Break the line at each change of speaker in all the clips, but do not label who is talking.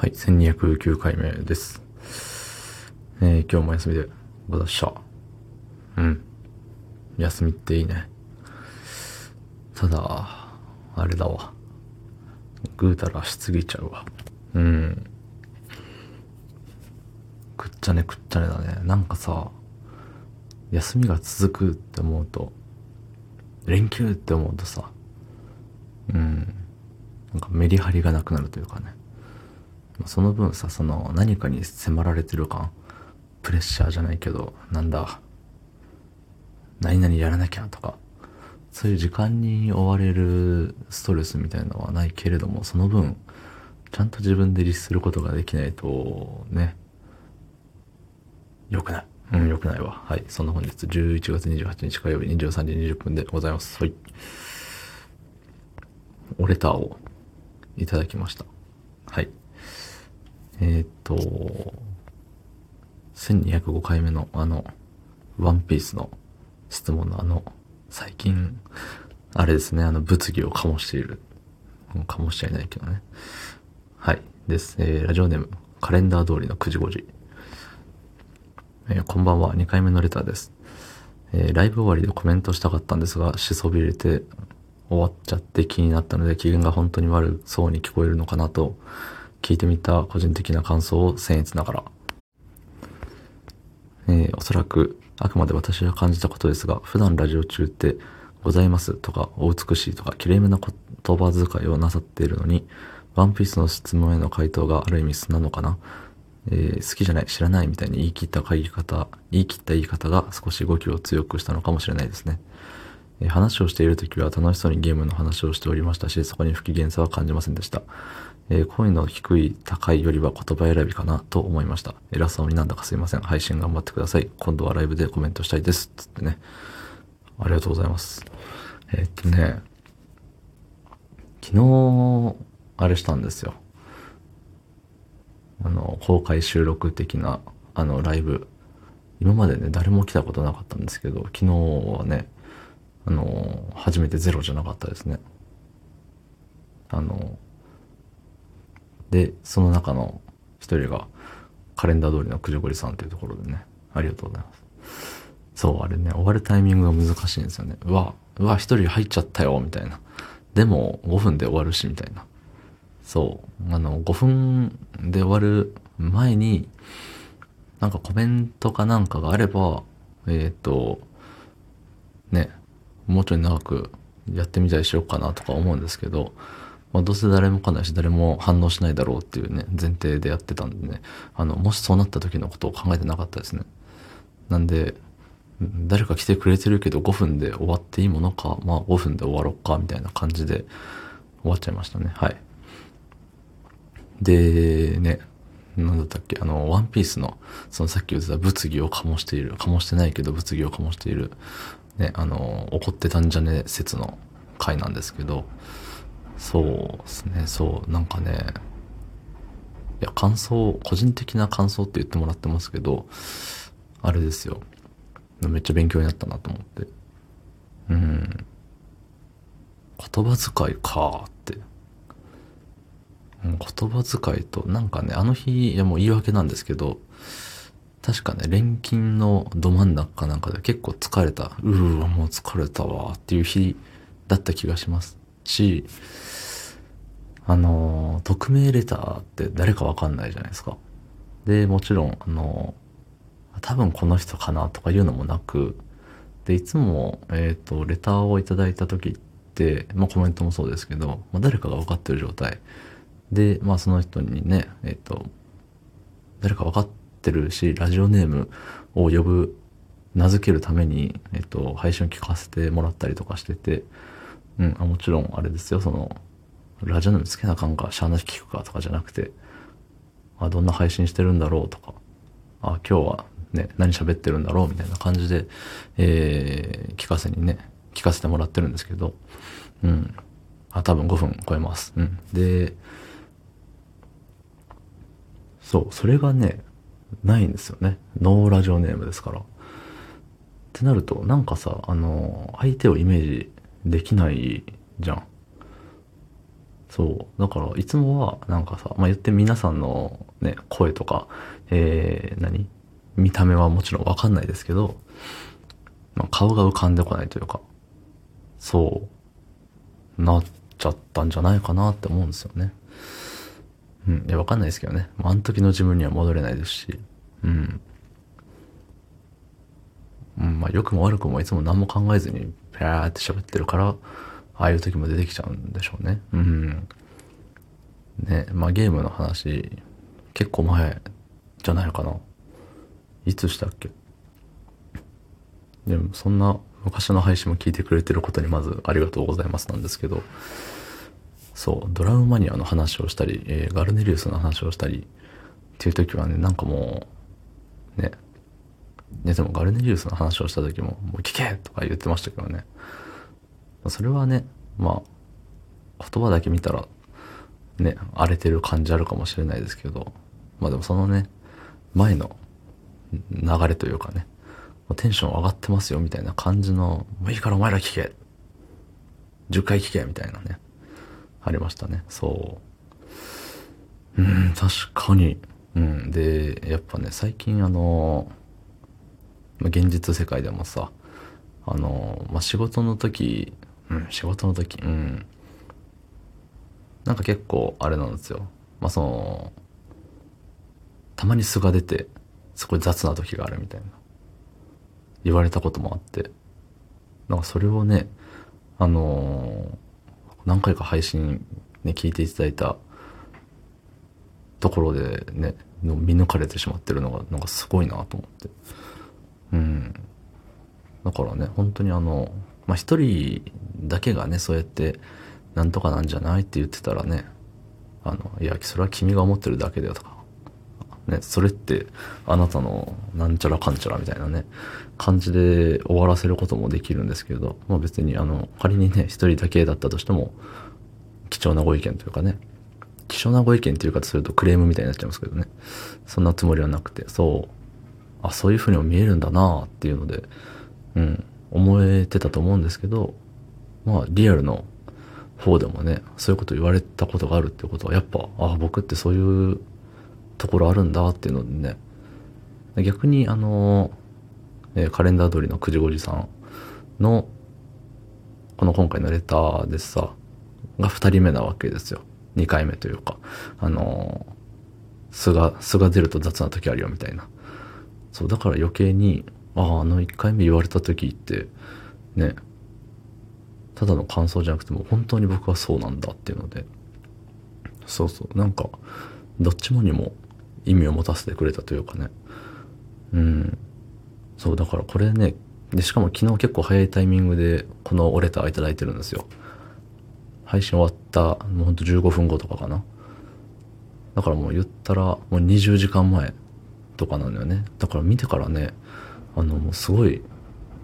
はい、1209回目です。え、今日も休みでござっしゃ。うん。休みっていいね。ただ、あれだわ。ぐうたらしすぎちゃうわ。うん。くっちゃねくっちゃねだね。なんかさ、休みが続くって思うと、連休って思うとさ、うん。なんかメリハリがなくなるというかね。その分さ、その何かに迫られてる感、プレッシャーじゃないけど、なんだ、何々やらなきゃとか、そういう時間に追われるストレスみたいなのはないけれども、その分、ちゃんと自分で律することができないと、ね、良くない。うん、良くないわ。はい。そんな本日11月28日火曜日23時20分でございます。はい。おレターをいただきました。はい。えーっと、1205回目のあの、ワンピースの質問のあの、最近、あれですね、あの、物議を醸している。うん醸しちゃいないけどね。はい。です。えー、ラジオネーム、カレンダー通りの9時5時。えーこんばんは、2回目のレターです。えーライブ終わりでコメントしたかったんですが、しそびれて終わっちゃって気になったので、機嫌が本当に悪そうに聞こえるのかなと、聞いてみた個人的な感想を僭越ながら。えーおそらく、あくまで私が感じたことですが、普段ラジオ中って、ございますとか、お美しいとか、綺麗めな言葉遣いをなさっているのに、ワンピースの質問への回答がある意味素なのかなえー好きじゃない、知らないみたいに言い切った言い方、言い切った言い方が少し語気を強くしたのかもしれないですね。え話をしているときは楽しそうにゲームの話をしておりましたし、そこに不機嫌さは感じませんでした。えー声の低い、高いよりは言葉選びかなと思いました。偉そうになんだかすいません。配信頑張ってください。今度はライブでコメントしたいです。つってね。ありがとうございます。えーっとね、昨日、あれしたんですよ。あの、公開収録的な、あの、ライブ。今までね、誰も来たことなかったんですけど、昨日はね、あの、初めてゼロじゃなかったですね。あの、で、その中の一人が、カレンダー通りの九十九里さんというところでね、ありがとうございます。そう、あれね、終わるタイミングが難しいんですよね。うわ、うわ、一人入っちゃったよ、みたいな。でも、5分で終わるし、みたいな。そう。あの、5分で終わる前に、なんかコメントかなんかがあれば、えっ、と、ね、もうちょい長くやってみたりしようかなとか思うんですけど、まあ、どうせ誰も来ないし誰も反応しないだろうっていうね、前提でやってたんでね、あの、もしそうなった時のことを考えてなかったですね。なんで、誰か来てくれてるけど5分で終わっていいものか、まあ5分で終わろうか、みたいな感じで終わっちゃいましたね。はい。で、ね、なんだったっけ、あの、ワンピースの、そのさっき言ってた物議を醸している、醸してないけど物議を醸している、ね、あの、怒ってたんじゃね説の回なんですけど、そうですね、そう、なんかね、いや、感想、個人的な感想って言ってもらってますけど、あれですよ。めっちゃ勉強になったなと思って。うん。言葉遣いかーって。言葉遣いと、なんかね、あの日、いやもう言い訳なんですけど、確かね、錬金のど真ん中かなんかで結構疲れた、うーわ、もう疲れたわっていう日だった気がしますし、あのー、匿名レターって誰かわかんないじゃないですか。で、もちろん、あのー、多分この人かなとかいうのもなく、で、いつも、えっ、と、レターをいただいた時って、まあコメントもそうですけど、まあ誰かが分かってる状態。で、まあその人にね、えっ、と、誰か分かってるし、ラジオネームを呼ぶ、名付けるために、えっ、と、配信を聞かせてもらったりとかしてて、うん、あもちろんあれですよ、その、ラジオネームつけなあかんか、しゃあなし聞くかとかじゃなくて、あ、どんな配信してるんだろうとか、あ、今日はね、何喋ってるんだろうみたいな感じで、えー、聞かせにね、聞かせてもらってるんですけど、うん。あ、多分5分超えます。うん。で、そう、それがね、ないんですよね。ノーラジオネームですから。ってなると、なんかさ、あの、相手をイメージできないじゃん。そう。だから、いつもは、なんかさ、まあ、言って皆さんのね、声とか、えー、何？見た目はもちろんわかんないですけど、まあ、顔が浮かんでこないというか、そう、なっちゃったんじゃないかなって思うんですよね。うん。いや、わかんないですけどね。まあ、の時の自分には戻れないですし、うん。うん、まあ、良くも悪くもいつも何も考えずに、ペーって喋ってるから、ああいう時も出てきちゃうんでしょうね。うん。ね、まあゲームの話、結構前じゃないのかな。いつしたっけ？でもそんな昔の配信も聞いてくれてることにまずありがとうございますなんですけど、そう、ドラムマニアの話をしたり、えーガルネリウスの話をしたりっていう時はね、なんかもう、ね、ね、でもガルネリウスの話をした時も、もう聞けとか言ってましたけどね。それはね、まあ、言葉だけ見たら、ね、荒れてる感じあるかもしれないですけど、まあでもそのね、前の流れというかね、テンション上がってますよみたいな感じの、もういいからお前ら聞け !10 回聞けみたいなね、ありましたね。そう。うん、確かに。うん。で、やっぱね、最近あの、現実世界でもさ、あの、まあ、仕事の時、うん、仕事の時、うん。なんか結構あれなんですよ。まあ、その、たまに素が出て、すごい雑な時があるみたいな。言われたこともあって。なんかそれをね、あの何回か配信ね、聞いていただいたところでね、の見抜かれてしまってるのが、なんかすごいなと思って。うん。だからね、本当にあの、まあ、一人だけがね、そうやって、なんとかなんじゃないって言ってたらね、あの、いや、それは君が思ってるだけだよとか、ね、それってあなたのなんちゃらかんちゃらみたいなね、感じで終わらせることもできるんですけど、まあ別にあの、仮にね、一人だけだったとしても、貴重なご意見というかね、貴重なご意見っていうかとするとクレームみたいになっちゃいますけどね、そんなつもりはなくて、そう、あ、そういう風にも見えるんだなっていうので、うん、思えてたと思うんですけど、まあ、リアルの方でもね、そういうこと言われたことがあるってことは、やっぱ、あ、僕ってそういうところあるんだっていうのでね、逆に、あの、えーカレンダー通りの9時5時さんの、この今回のレターでさ、が2人目なわけですよ。2回目というか、あの、素が、素が出ると雑な時あるよみたいな。そう、だから余計に、ああ、あの1回目言われた時って、ね、ただの感想じゃなくても本当に僕はそうなんだっていうので、そうそう、なんか、どっちもにも意味を持たせてくれたというかね。うん。そう、だからこれね、で、しかも昨日結構早いタイミングでこのおレターいただいてるんですよ。配信終わった、もうほんと15分後とかかな。だからもう言ったら、もう20時間前とかなんだよね。だから見てからね、あの、もうすごい、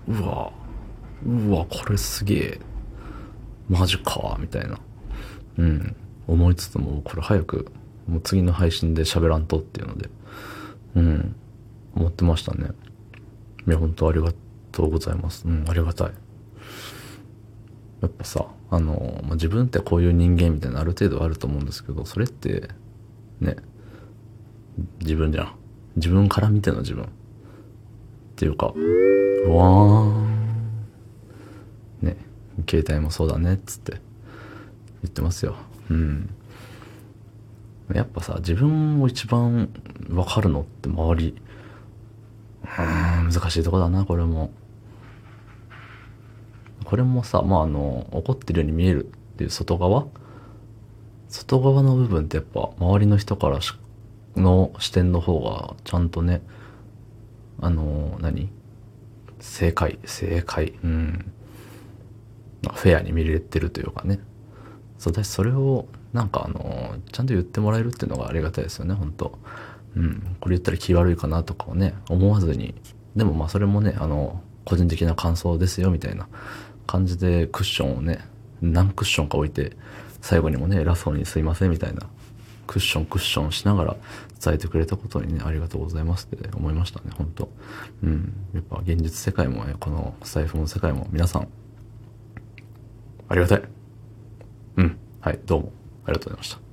うわ、うわ、これすげえ、マジか、みたいな。うん。思いつつも、これ早く、もう次の配信で喋らんとっていうので、うん。思ってましたね。いや、本当ありがとうございます。うん、ありがたい。やっぱさ、あの、まあ、自分ってこういう人間みたいなのある程度あると思うんですけど、それって、ね、自分じゃん。自分から見ての自分。っていうか、うわーん。ね、携帯もそうだね、っつって言ってますよ。うん。やっぱさ、自分を一番わかるのって周り。うーん、難しいとこだな、これも。これもさ、まあ、あの、怒ってるように見えるっていう外側外側の部分ってやっぱ周りの人からしの視点の方がちゃんとね、あの、何？正解、正解、うん。フェアに見れてるというかね。そうだし、それを、なんかあの、ちゃんと言ってもらえるっていうのがありがたいですよね、本当うん。これ言ったら気悪いかなとかをね、思わずに。でもまあそれもね、あの、個人的な感想ですよ、みたいな感じでクッションをね、何クッションか置いて、最後にもね、偉そうにすいません、みたいな。クッションクッションしながら伝えてくれたことにね、ありがとうございますって思いましたね、本当うん。やっぱ現実世界もね、この財布の世界も皆さん、ありがたい。うん。はい、どうも。ありがとうございました。